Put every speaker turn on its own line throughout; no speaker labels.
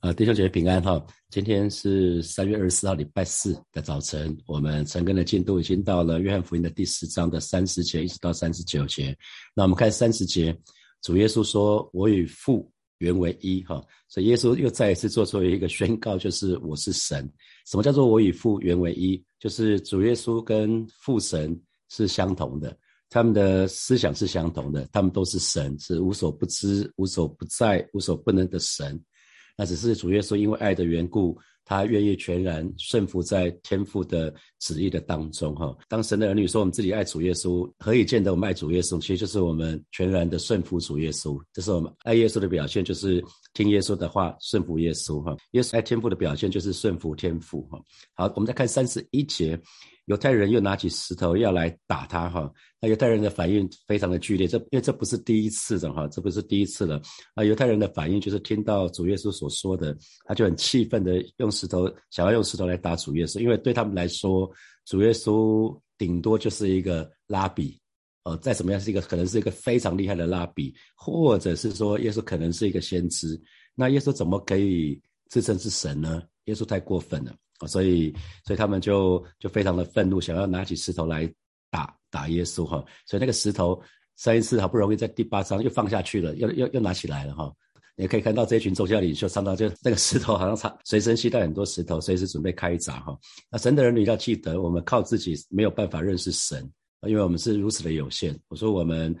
啊，弟兄姐妹平安哈！今天是三月二十四号，礼拜四的早晨。我们晨更的进度已经到了约翰福音的第十章的三十节，一直到三十九节。那我们看三十节，主耶稣说：“我与父原为一。”哈，所以耶稣又再一次做出了一个宣告，就是我是神。什么叫做我与父原为一？就是主耶稣跟父神是相同的，他们的思想是相同的，他们都是神，是无所不知、无所不在、无所不能的神。那只是主耶稣因为爱的缘故，他愿意全然顺服在天父的旨意的当中。哈，当神的儿女说我们自己爱主耶稣，何以见得我们爱主耶稣？其实就是我们全然的顺服主耶稣。这是我们爱耶稣的表现，就是听耶稣的话，顺服耶稣。哈，耶稣爱天父的表现就是顺服天父。哈，好，我们再看三十一节。犹太人又拿起石头要来打他，哈，那犹太人的反应非常的剧烈，这因为这不是第一次的哈，这不是第一次了，啊，犹太人的反应就是听到主耶稣所说的，他就很气愤的用石头想要用石头来打主耶稣，因为对他们来说，主耶稣顶多就是一个拉比，呃，再怎么样是一个可能是一个非常厉害的拉比，或者是说耶稣可能是一个先知，那耶稣怎么可以自称是神呢？耶稣太过分了。所以，所以他们就就非常的愤怒，想要拿起石头来打打耶稣哈。所以那个石头上一次好不容易在第八章又放下去了，又又又拿起来了哈。也可以看到这一群宗教领袖上到就那个石头好像藏随身携带很多石头，随时准备开闸哈。那神的人你要记得，我们靠自己没有办法认识神，因为我们是如此的有限。我说我们。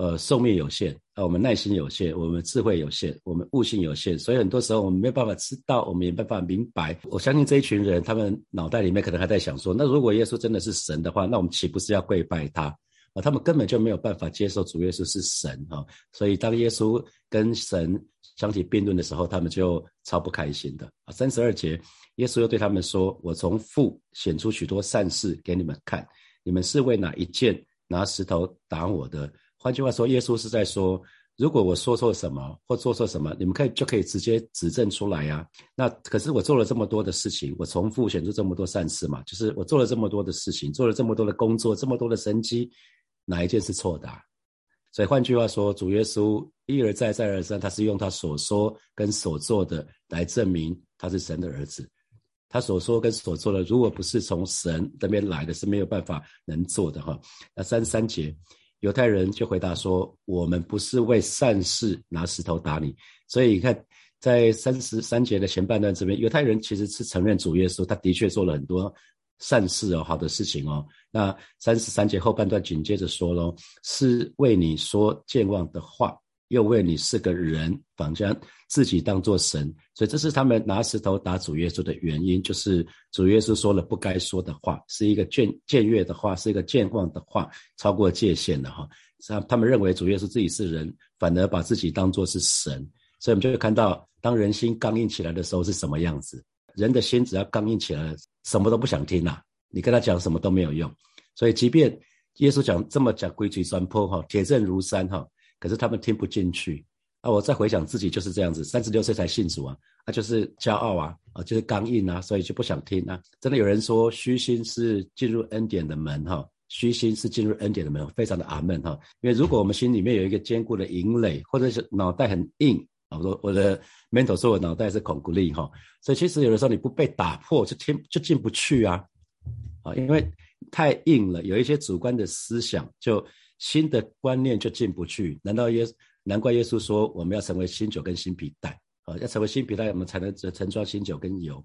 呃，寿命有限，啊，我们耐心有限，我们智慧有限，我们悟性有限，所以很多时候我们没有办法知道，我们也没办法明白。我相信这一群人，他们脑袋里面可能还在想说，那如果耶稣真的是神的话，那我们岂不是要跪拜他？啊，他们根本就没有办法接受主耶稣是神啊，所以当耶稣跟神相提并论的时候，他们就超不开心的啊。三十二节，耶稣又对他们说：“我从父显出许多善事给你们看，你们是为哪一件拿石头打我的？”换句话说，耶稣是在说，如果我说错什么或做错什么，你们可以就可以直接指证出来呀。那可是我做了这么多的事情，我重复显出这么多善事嘛，就是我做了这么多的事情，做了这么多的工作，这么多的神迹，哪一件是错的？所以换句话说，主耶稣一而再再而三，他是用他所说跟所做的来证明他是神的儿子。他所说跟所做的，如果不是从神那边来的，是没有办法能做的哈。那三三节。犹太人就回答说：“我们不是为善事拿石头打你。”所以你看，在三十三节的前半段这边，犹太人其实是承认主耶稣，他的确做了很多善事哦，好的事情哦。那三十三节后半段紧接着说喽：“是为你说健忘的话。”又为你是个人，反将自己当作神，所以这是他们拿石头打主耶稣的原因，就是主耶稣说了不该说的话，是一个僭僭越的话，是一个健忘的话，超过界限的哈。他他们认为主耶稣自己是人，反而把自己当作是神，所以我们就会看到，当人心刚硬起来的时候是什么样子。人的心只要刚硬起来，什么都不想听呐，你跟他讲什么都没有用。所以即便耶稣讲这么讲，规矩酸坡哈，铁证如山哈。可是他们听不进去啊！我再回想自己就是这样子，三十六岁才信主啊，啊就是骄傲啊，啊就是刚硬啊，所以就不想听啊。真的有人说虚心是进入恩典的门哈，虚心是进入恩典的门，非常的阿门哈。因为如果我们心里面有一个坚固的营垒，或者是脑袋很硬啊，我我的 mental 说我脑袋是孔固力哈，所以其实有的时候你不被打破就听就进不去啊，啊因为太硬了，有一些主观的思想就。新的观念就进不去，难道耶？难怪耶稣说我们要成为新酒跟新皮带啊，要成为新皮带，我们才能盛装新酒跟油。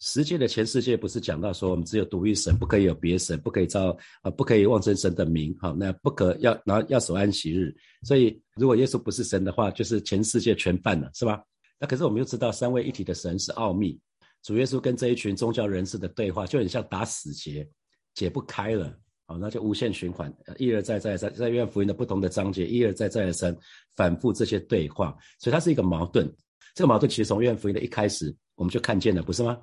十诫的前世界不是讲到说我们只有独一神，不可以有别神，不可以造啊，不可以妄称神的名，好，那不可要，然后要守安息日。所以如果耶稣不是神的话，就是全世界全犯了，是吧？那可是我们又知道三位一体的神是奥秘，主耶稣跟这一群宗教人士的对话就很像打死结，解不开了。好，那就无限循环，一而再，再而三，在约翰福音的不同的章节，一而再，再而三，反复这些对话，所以它是一个矛盾。这个矛盾其实从约翰福音的一开始，我们就看见了，不是吗？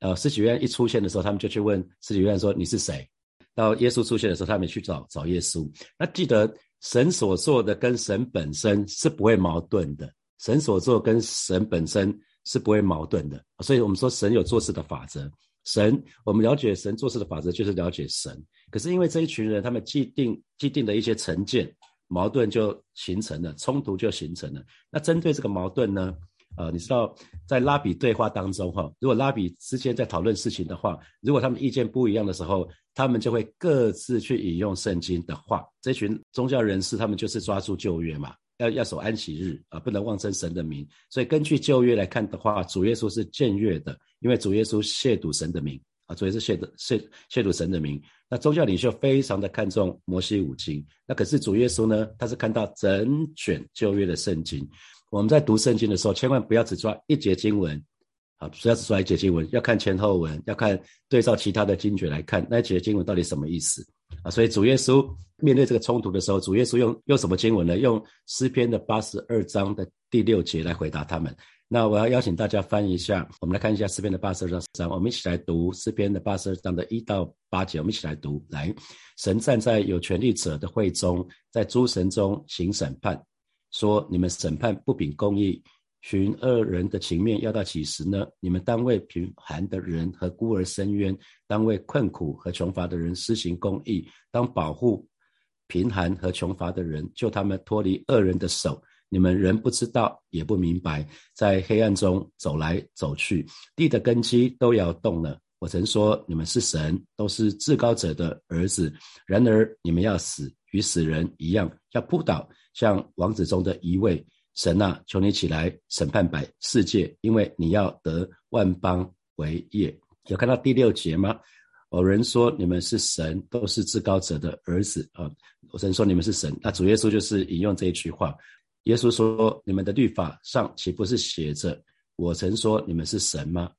呃，施洗约翰一出现的时候，他们就去问施洗约翰说：“你是谁？”到耶稣出现的时候，他们去找找耶稣。那记得神所做的跟神本身是不会矛盾的，神所做跟神本身是不会矛盾的。所以我们说神有做事的法则。神，我们了解神做事的法则，就是了解神。可是因为这一群人，他们既定既定的一些成见，矛盾就形成了，冲突就形成了。那针对这个矛盾呢，呃，你知道在拉比对话当中哈，如果拉比之间在讨论事情的话，如果他们意见不一样的时候，他们就会各自去引用圣经的话。这群宗教人士他们就是抓住旧约嘛，要要守安息日啊，不能妄称神的名。所以根据旧约来看的话，主耶稣是僭越的，因为主耶稣亵渎神的名啊，主耶稣亵渎亵亵渎神的名。那宗教领袖非常的看重摩西五经，那可是主耶稣呢，他是看到整卷旧约的圣经。我们在读圣经的时候，千万不要只抓一节经文，啊，不要只抓一节经文，要看前后文，要看对照其他的经卷来看那一节经文到底什么意思啊。所以主耶稣面对这个冲突的时候，主耶稣用用什么经文呢？用诗篇的八十二章的第六节来回答他们。那我要邀请大家翻一下，我们来看一下诗篇的八十二章，我们一起来读诗篇的八十二章的一到八节，我们一起来读。来，神站在有权力者的会中，在诸神中行审判。说你们审判不秉公义，寻恶人的情面要到几时呢？你们单为贫寒的人和孤儿伸冤，当为困苦和穷乏的人施行公义，当保护贫寒和穷乏的人，救他们脱离恶人的手。你们人不知道也不明白，在黑暗中走来走去，地的根基都要动了。我曾说你们是神，都是至高者的儿子。然而你们要死，与死人一样，要扑倒。像王子中的一位神啊，求你起来审判百世界，因为你要得万邦为业。有看到第六节吗？有人说你们是神，都是至高者的儿子啊。有人说你们是神，那主耶稣就是引用这一句话。耶稣说：你们的律法上岂不是写着我曾说你们是神吗？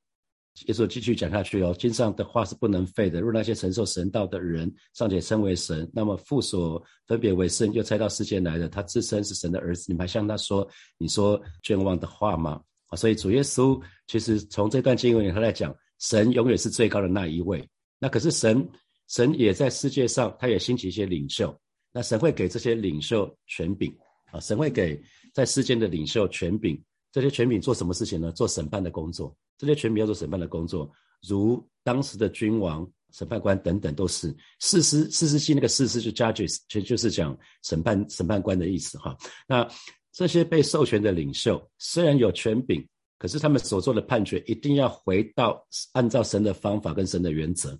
耶稣继续讲下去哦，经上的话是不能废的。若那些承受神道的人尚且称为神，那么父所分别为圣又猜到世间来的，他自身是神的儿子，你们还向他说你说健忘的话吗？啊，所以主耶稣其实从这段经文里他在讲，神永远是最高的那一位。那可是神，神也在世界上，他也兴起一些领袖。那神会给这些领袖权柄啊，神会给在世间的领袖权柄。这些权柄做什么事情呢？做审判的工作。这些权柄要做审判的工作，如当时的君王、审判官等等，都是四师四师系那个四师就 judges，其实就是讲审判审判官的意思哈。那这些被授权的领袖虽然有权柄，可是他们所做的判决一定要回到按照神的方法跟神的原则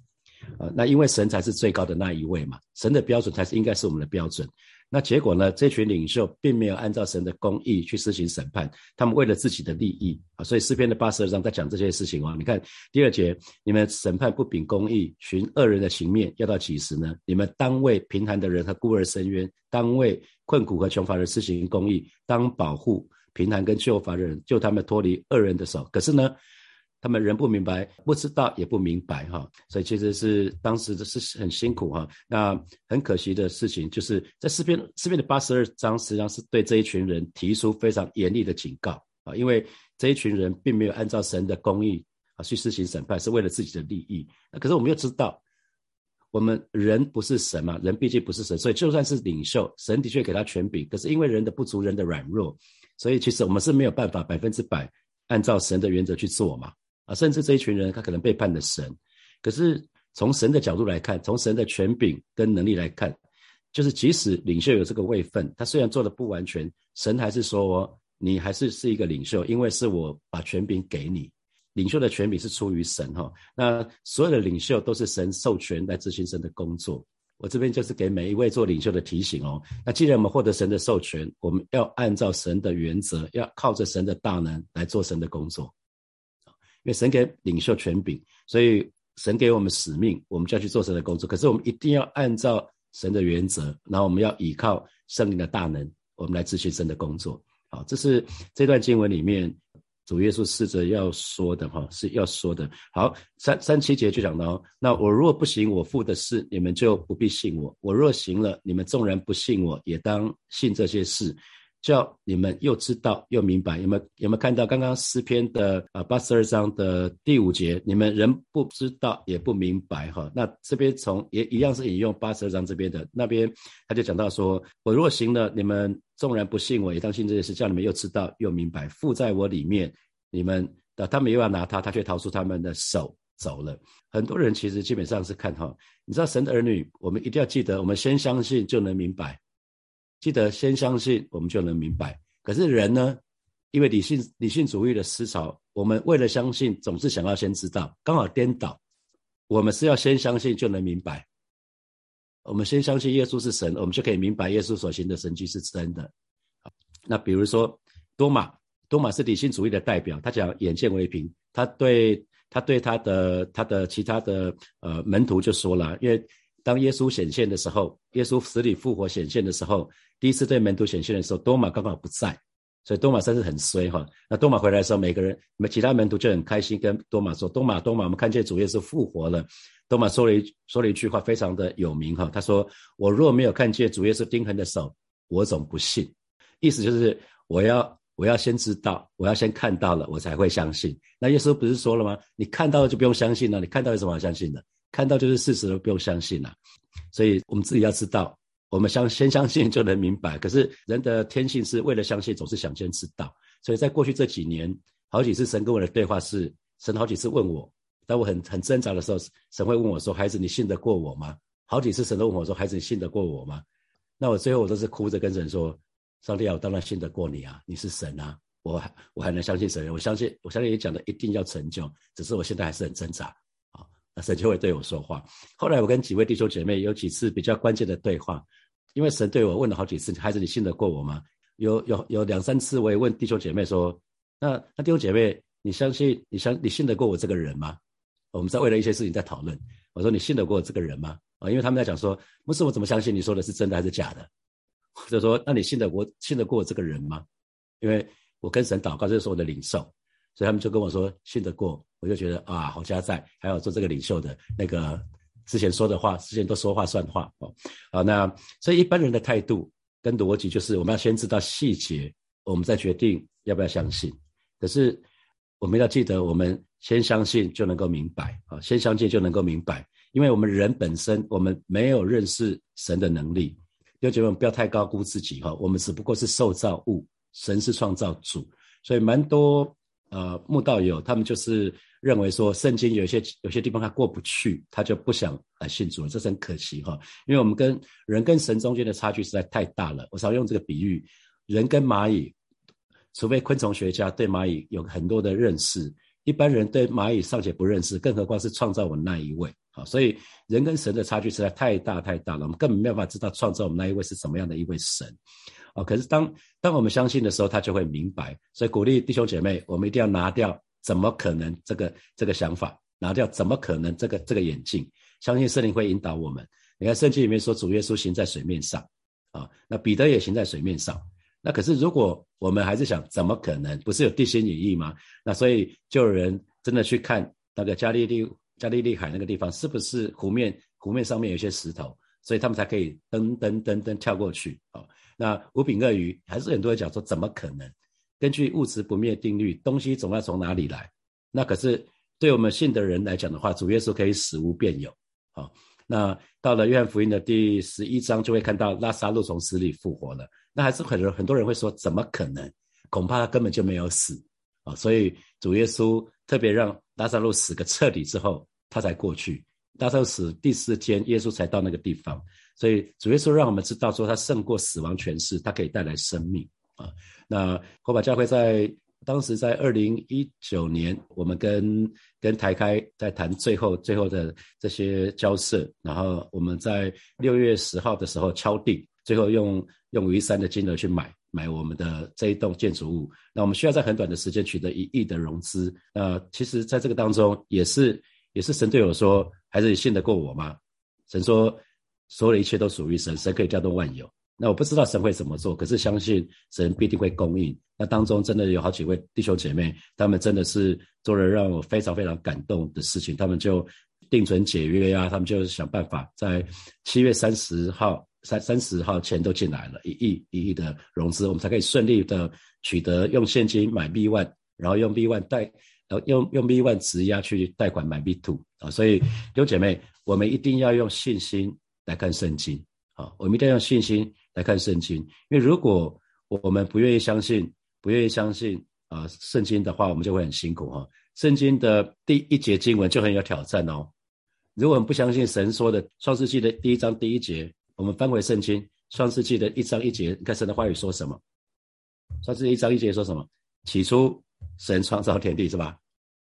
啊。那因为神才是最高的那一位嘛，神的标准才是应该是我们的标准。那结果呢？这群领袖并没有按照神的公义去施行审判，他们为了自己的利益啊，所以诗篇的八十二章在讲这些事情哦。你看第二节，你们审判不秉公义，寻恶人的情面，要到几时呢？你们当为贫寒的人和孤儿伸冤，当为困苦和穷乏人施行公义，当保护贫寒跟救乏的人，救他们脱离恶人的手。可是呢？他们人不明白，不知道也不明白哈，所以其实是当时的是很辛苦哈。那很可惜的事情，就是在四篇四篇的八十二章，实际上是对这一群人提出非常严厉的警告啊，因为这一群人并没有按照神的公义啊去施行审判，是为了自己的利益。那可是我们又知道，我们人不是神嘛，人毕竟不是神，所以就算是领袖，神的确给他权柄，可是因为人的不足，人的软弱，所以其实我们是没有办法百分之百按照神的原则去做嘛。啊，甚至这一群人他可能背叛了神，可是从神的角度来看，从神的权柄跟能力来看，就是即使领袖有这个位分，他虽然做的不完全，神还是说你还是是一个领袖，因为是我把权柄给你，领袖的权柄是出于神哈。那所有的领袖都是神授权来执行神的工作。我这边就是给每一位做领袖的提醒哦。那既然我们获得神的授权，我们要按照神的原则，要靠着神的大能来做神的工作。因为神给领袖权柄，所以神给我们使命，我们就要去做神的工作。可是我们一定要按照神的原则，然后我们要依靠圣灵的大能，我们来执行神的工作。好，这是这段经文里面主耶稣试着要说的哈，是要说的。好，三三七节就讲到：那我若不行我父的事，你们就不必信我；我若行了，你们纵然不信我，也当信这些事。叫你们又知道又明白，有没有有没有看到刚刚诗篇的啊八十二章的第五节？你们人不知道也不明白哈。那这边从也一样是引用八十二章这边的那边，他就讲到说：我若行了，你们纵然不信我，也当信这件事。叫你们又知道又明白，附在我里面，你们的他们又要拿他，他却逃出他们的手走了。很多人其实基本上是看哈，你知道神的儿女，我们一定要记得，我们先相信就能明白。记得先相信，我们就能明白。可是人呢，因为理性理性主义的思潮，我们为了相信，总是想要先知道，刚好颠倒。我们是要先相信就能明白，我们先相信耶稣是神，我们就可以明白耶稣所行的神迹是真的。那比如说多马，多马是理性主义的代表，他讲眼见为凭，他对他对他的他的其他的呃门徒就说了，因为当耶稣显现的时候，耶稣死里复活显现的时候，第一次对门徒显现的时候，多马刚好不在。所以多马算是很衰哈。那多马回来的时候，每个人、其他门徒就很开心，跟多马说：“多马，多马，我们看见主耶稣复活了。”多马说了一说了一句话，非常的有名哈。他说：“我若没有看见主耶稣钉痕的手，我总不信。”意思就是我要我要先知道，我要先看到了，我才会相信。那耶稣不是说了吗？你看到了就不用相信了。你看到有什么好相信的？看到就是事实了，不用相信了。所以我们自己要知道。我们相先相信就能明白，可是人的天性是为了相信，总是想先知道。所以在过去这几年，好几次神跟我的对话是，神好几次问我，当我很很挣扎的时候，神会问我说：“孩子，你信得过我吗？”好几次神都问我说：“孩子，你信得过我吗？”那我最后我都是哭着跟神说：“上帝啊，我当然信得过你啊，你是神啊，我我还能相信神，我相信我相信你讲的一定要成就，只是我现在还是很挣扎。”神就会对我说话。后来我跟几位弟兄姐妹有几次比较关键的对话。因为神对我问了好几次，孩子，你信得过我吗？有有有两三次，我也问弟兄姐妹说，那那弟兄姐妹，你相信你相你信得过我这个人吗？我们在为了一些事情在讨论。我说你信得过我这个人吗？啊，因为他们在讲说，不是我怎么相信你说的是真的还是假的？就说那你信得过信得过我这个人吗？因为我跟神祷告，这是我的领受，所以他们就跟我说信得过。我就觉得啊，好加在，还有做这个领袖的那个。之前说的话，之前都说话算话哦，好，那所以一般人的态度跟逻辑就是，我们要先知道细节，我们再决定要不要相信。可是我们要记得，我们先相信就能够明白啊，先相信就能够明白，因为我们人本身我们没有认识神的能力，弟兄姐妹不要太高估自己哈，我们只不过是受造物，神是创造主，所以蛮多呃慕道友他们就是。认为说圣经有些有些地方他过不去，他就不想来信主了，这是很可惜哈。因为我们跟人跟神中间的差距实在太大了。我常用这个比喻，人跟蚂蚁，除非昆虫学家对蚂蚁有很多的认识，一般人对蚂蚁尚且不认识，更何况是创造我那一位啊。所以人跟神的差距实在太大太大了，我们根本没有办法知道创造我们那一位是什么样的一位神啊。可是当当我们相信的时候，他就会明白。所以鼓励弟兄姐妹，我们一定要拿掉。怎么可能？这个这个想法拿掉，怎么可能？这个这个眼镜，相信圣灵会引导我们。你看圣经里面说，主耶稣行在水面上，啊，那彼得也行在水面上。那可是如果我们还是想，怎么可能？不是有地心引力吗？那所以就有人真的去看那个加利利加利利海那个地方，是不是湖面湖面上面有一些石头，所以他们才可以噔噔噔噔跳过去啊？那五饼鳄鱼还是很多人讲说，怎么可能？根据物质不灭定律，东西总要从哪里来？那可是对我们信的人来讲的话，主耶稣可以死无变有。好，那到了约翰福音的第十一章，就会看到拉萨路从死里复活了。那还是很多很多人会说，怎么可能？恐怕他根本就没有死啊！所以主耶稣特别让拉萨路死个彻底之后，他才过去。拉萨路死第四天，耶稣才到那个地方。所以主耶稣让我们知道说，他胜过死亡权势，他可以带来生命啊。那火把教会在当时在二零一九年，我们跟跟台开在谈最后最后的这些交涉，然后我们在六月十号的时候敲定，最后用用一三的金额去买买我们的这一栋建筑物。那我们需要在很短的时间取得一亿的融资。那其实在这个当中，也是也是神对我说，还是你信得过我吗？神说，所有的一切都属于神，神可以调动万有。那我不知道神会怎么做，可是相信神必定会供应。那当中真的有好几位弟兄姐妹，他们真的是做了让我非常非常感动的事情。他们就定存解约啊，他们就想办法在七月三十号三三十号钱都进来了，一亿一亿的融资，我们才可以顺利的取得用现金买 B one，然后用 B one 贷，呃用用 B one 质押去贷款买 B two 啊。所以弟兄姐妹，我们一定要用信心来看圣经啊，我们一定要用信心。来看圣经，因为如果我们不愿意相信，不愿意相信啊圣经的话，我们就会很辛苦哈。圣经的第一节经文就很有挑战哦。如果我们不相信神说的创世纪的第一章第一节，我们翻回圣经创世纪的一章一节，你看神的话语说什么？创世纪一章一节说什么？起初神创造天地是吧？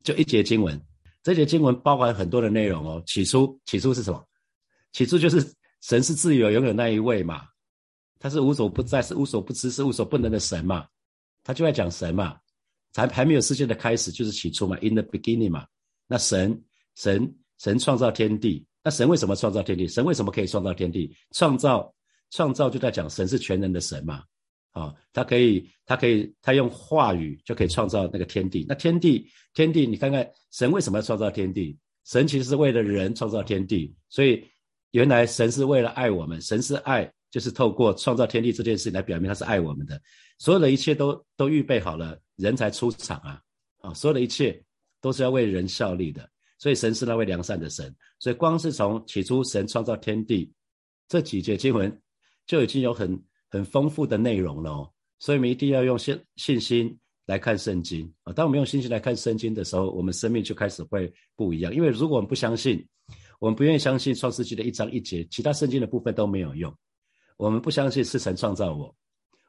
就一节经文，这节经文包含很多的内容哦。起初，起初是什么？起初就是神是自由拥有那一位嘛，他是无所不在，是无所不知，是无所不能的神嘛。他就在讲神嘛，才还没有世界的开始，就是起初嘛，in the beginning 嘛。那神，神，神创造天地。那神为什么创造天地？神为什么可以创造天地？创造，创造就在讲神是全能的神嘛。啊，他可以，他可以，他用话语就可以创造那个天地。那天地，天地，你看看神为什么要创造天地？神其实是为了人创造天地。所以原来神是为了爱我们，神是爱，就是透过创造天地这件事来表明他是爱我们的。所有的一切都都预备好了，人才出场啊。啊，所有的一切都是要为人效力的。所以神是那位良善的神，所以光是从起初神创造天地这几节经文就已经有很很丰富的内容了哦。所以我们一定要用信信心来看圣经啊。当我们用信心来看圣经的时候，我们生命就开始会不一样。因为如果我们不相信，我们不愿意相信创世纪的一章一节，其他圣经的部分都没有用。我们不相信是神创造我，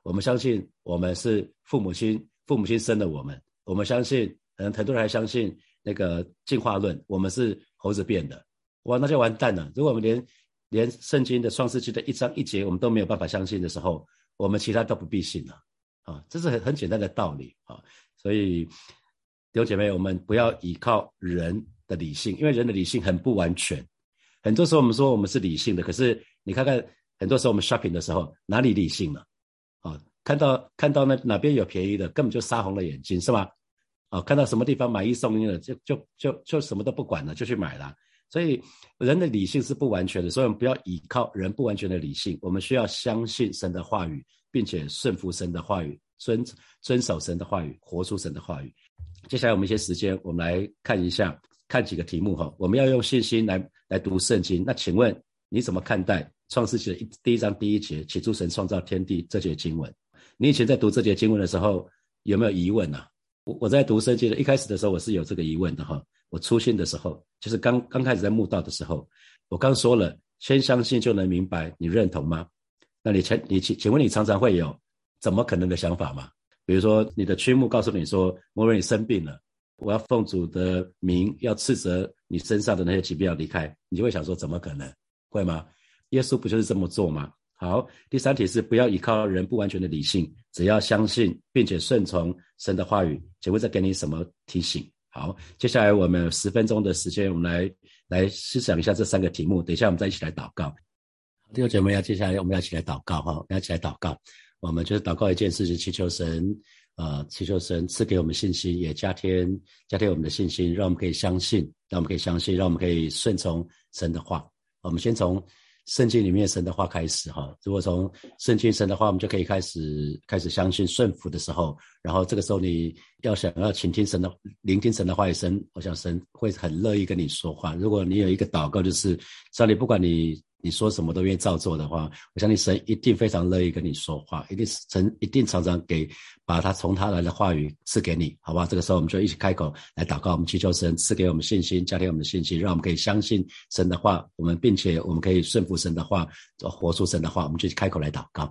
我们相信我们是父母亲父母亲生的我们，我们相信，可能很多人还相信。那个进化论，我们是猴子变的，哇，那就完蛋了。如果我们连连圣经的创世纪的一章一节我们都没有办法相信的时候，我们其他都不必信了啊，这是很很简单的道理啊。所以弟兄姐妹，我们不要依靠人的理性，因为人的理性很不完全。很多时候我们说我们是理性的，可是你看看，很多时候我们 shopping 的时候哪里理性了？啊，看到看到那哪边有便宜的，根本就杀红了眼睛，是吗？啊，看到什么地方买一送一了，就就就就什么都不管了，就去买了。所以人的理性是不完全的，所以我们不要依靠人不完全的理性，我们需要相信神的话语，并且顺服神的话语，遵遵守神的话语，活出神的话语。接下来我们一些时间，我们来看一下，看几个题目哈。我们要用信心来来读圣经。那请问你怎么看待创世纪的一第一章第一节起初神创造天地这节经文？你以前在读这节经文的时候有没有疑问呢？我我在读圣经的一开始的时候，我是有这个疑问的哈。我初心的时候，就是刚刚开始在慕道的时候，我刚说了，先相信就能明白，你认同吗？那你前你请请问你常常会有怎么可能的想法吗？比如说你的曲目告诉你说，某人你生病了，我要奉主的名要斥责你身上的那些疾病要离开，你就会想说怎么可能会吗？耶稣不就是这么做吗？好，第三题是不要依靠人不完全的理性，只要相信并且顺从神的话语。请问再给你什么提醒？好，接下来我们十分钟的时间，我们来来思想一下这三个题目。等一下我们再一起来祷告。弟兄姐妹要接下来我们要一起来祷告哈，要一起来祷告。我们就是祷告一件事情，祈求神啊，祈求神赐给我们信心，也加添加添我们的信心，让我们可以相信，让我们可以相信，让我们可以顺从神的话。我们先从。圣经里面神的话开始哈，如果从圣经神的话，我们就可以开始开始相信顺服的时候，然后这个时候你要想要倾听神的聆听神的话语，神我想神会很乐意跟你说话。如果你有一个祷告，就是上帝不管你。你说什么都愿意照做的话，我相信神一定非常乐意跟你说话，一定神一定常常给把他从他来的话语赐给你，好吧？这个时候我们就一起开口来祷告，我们祈求神赐给我们信心，加添我们的信心，让我们可以相信神的话，我们并且我们可以顺服神的话，活出神的话，我们就开口来祷告。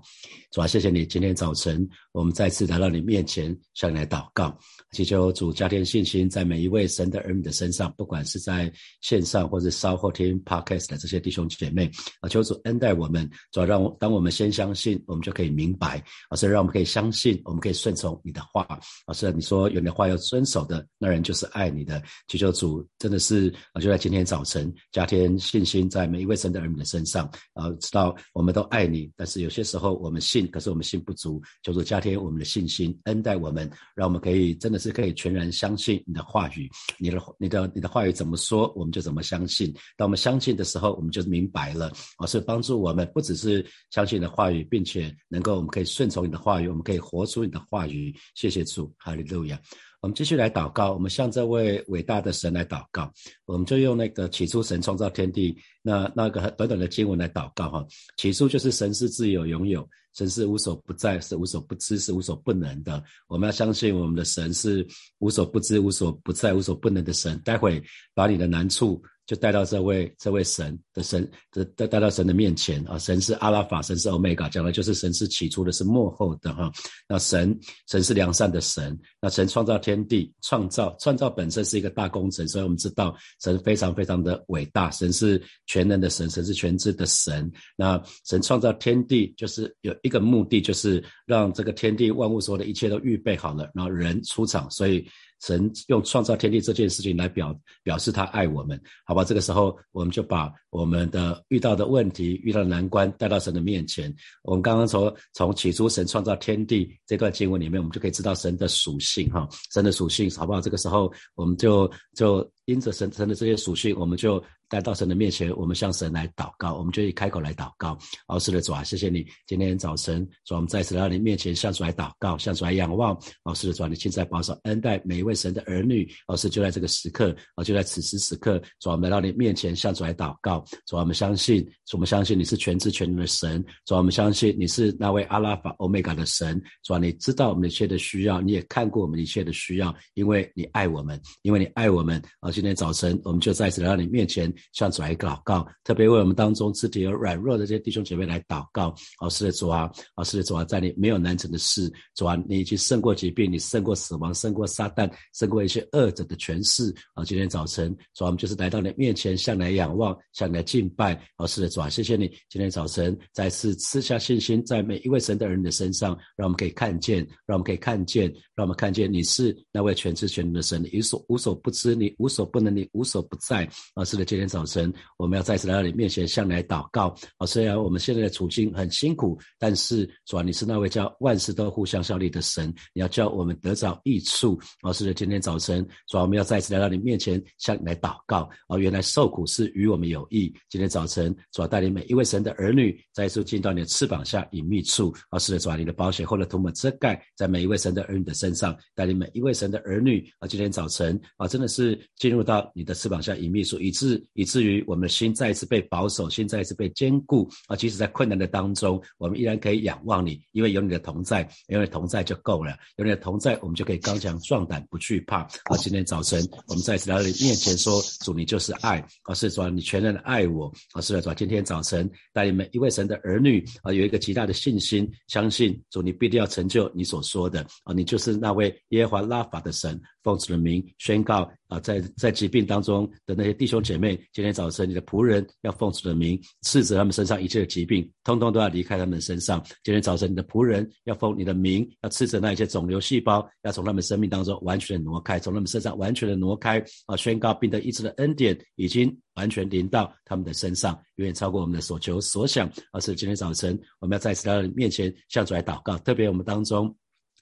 主啊，谢谢你，今天早晨我们再次来到你面前，向你来祷告，祈求主加添信心在每一位神的儿女的身上，不管是在线上或者稍后听 podcast 的这些弟兄姐妹。啊，求主恩待我们，主要让当我们先相信，我们就可以明白；啊，是让我们可以相信，我们可以顺从你的话。老师你说有的话要遵守的，那人就是爱你的。祈求主真的是啊，就在今天早晨加添信心在每一位神的儿女的身上。啊，知道我们都爱你，但是有些时候我们信，可是我们信不足。求主加添我们的信心，恩待我们，让我们可以真的是可以全然相信你的话语。你的、你的、你的话语怎么说，我们就怎么相信。当我们相信的时候，我们就明白了。而是帮助我们，不只是相信你的话语，并且能够我们可以顺从你的话语，我们可以活出你的话话语。谢谢主，哈利路亚。我们继续来祷告，我们向这位伟大的神来祷告。我们就用那个起初神创造天地那那个短短的经文来祷告哈。起初就是神是自由拥有，神是无所不在，是无所不知，是无所不能的。我们要相信我们的神是无所不知、无所不在、无所不能的神。待会把你的难处就带到这位这位神的神的带带到神的面前啊，神是阿拉法，神是欧米伽，讲的就是神是起初的，是幕后的哈。那神神是良善的神，那神创造天地，创造创造本身是一个大工程，所以我们知道神非常非常的伟大，神是全能的神，神是全知的神。那神创造天地就是有一个目的，就是让这个天地万物所有的一切都预备好了，然后人出场，所以。神用创造天地这件事情来表表示他爱我们，好吧？这个时候我们就把我们的遇到的问题、遇到的难关带到神的面前。我们刚刚从从起初神创造天地这段经文里面，我们就可以知道神的属性，哈，神的属性，好不好？这个时候我们就就因着神神的这些属性，我们就。带到神的面前，我们向神来祷告，我们就以开口来祷告。哦，是的，主啊，谢谢你，今天早晨，主，我们再次来到你面前，向主来祷告，向主来仰望。哦，是的，主啊，你现在保守恩待每一位神的儿女。哦，是就在这个时刻，哦，就在此时此刻，主，我们来到你面前，向主来祷告。主，我们相信，主，我们相信你是全知全能的神。主，我们相信你是那位阿拉法、欧米伽的神。主啊，你知道我们一切的需要，你也看过我们一切的需要，因为你爱我们，因为你爱我们。哦，今天早晨，我们就再次来到你面前。向主来祷告，特别为我们当中肢体有软弱的这些弟兄姐妹来祷告。哦，是的，主啊，哦，是的，主啊，在你没有难成的事，主啊，你已经胜过疾病，你胜过死亡，胜过撒旦，胜过一些恶者的权势。啊，今天早晨，主啊，我们就是来到你面前，向来仰望，向来敬拜。哦，是的，主啊，谢谢你，今天早晨再次赐下信心，在每一位神的儿女的身上，让我们可以看见，让我们可以看见，让我们看见你是那位全知全能的神，你无所无所不知，你无所不能，你无所不在。啊，是的，今天。早晨，我们要再次来到你面前，向你来祷告。啊，虽然我们现在的处境很辛苦，但是主啊，你是那位叫万事都互相效力的神，你要叫我们得着益处。啊，是的，今天早晨，主啊，我们要再次来到你面前，向你来祷告。啊，原来受苦是与我们有益。今天早晨，主啊，带领每一位神的儿女，再次进到你的翅膀下隐秘处。啊，是的，主啊，你的保险或者涂抹遮盖在每一位神的儿女的身上，带领每一位神的儿女。啊，今天早晨，啊，真的是进入到你的翅膀下隐秘处，以致以。至于我们的心再一次被保守，心再一次被坚固啊！即使在困难的当中，我们依然可以仰望你，因为有你的同在，有你的同在就够了。有你的同在，我们就可以刚强壮胆，不惧怕。啊！今天早晨，我们再一次来到你面前说：“主，你就是爱，啊，是主，你全然的爱我。”啊，是的，主，今天早晨带领每一位神的儿女啊，有一个极大的信心，相信主，你必定要成就你所说的啊！你就是那位耶和华拉法的神，奉主的名宣告。啊，在在疾病当中的那些弟兄姐妹，今天早晨你的仆人要奉主的名斥责他们身上一切的疾病，通通都要离开他们的身上。今天早晨你的仆人要奉你的名，要斥责那一些肿瘤细胞，要从他们生命当中完全的挪开，从他们身上完全的挪开。啊，宣告病得医治的恩典已经完全临到他们的身上，远远超过我们的所求所想。而是今天早晨我们要再次来到你面前向主来祷告，特别我们当中。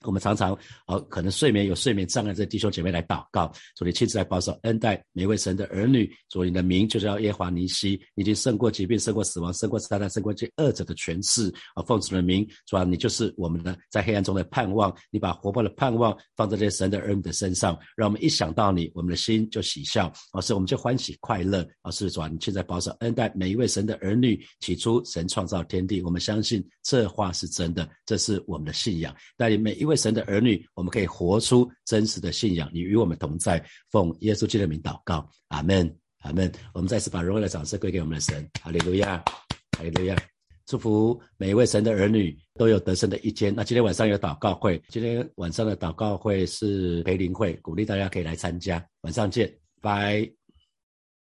我们常常，呃，可能睡眠有睡眠障碍这弟兄姐妹来祷告，主你亲自来保守恩待每一位神的儿女，主你的名就是要耶华尼西，已经胜过疾病，胜过死亡，胜过撒旦，胜过这恶者的权势。啊，奉主的名，主啊，你就是我们的在黑暗中的盼望，你把活泼的盼望放在这些神的儿女的身上，让我们一想到你，我们的心就喜笑，而是我们就欢喜快乐。而是主啊，你现在保守恩待每一位神的儿女。起初神创造天地，我们相信这话是真的，这是我们的信仰。带领每一位。神的儿女，我们可以活出真实的信仰。你与我们同在，奉耶稣基督的名祷告，阿门，阿门。我们再次把荣耀的掌声归给我们的神，哈利路亚，哈利路亚。祝福每一位神的儿女都有得胜的一天。那今天晚上有祷告会，今天晚上的祷告会是培灵会，鼓励大家可以来参加。晚上见，拜。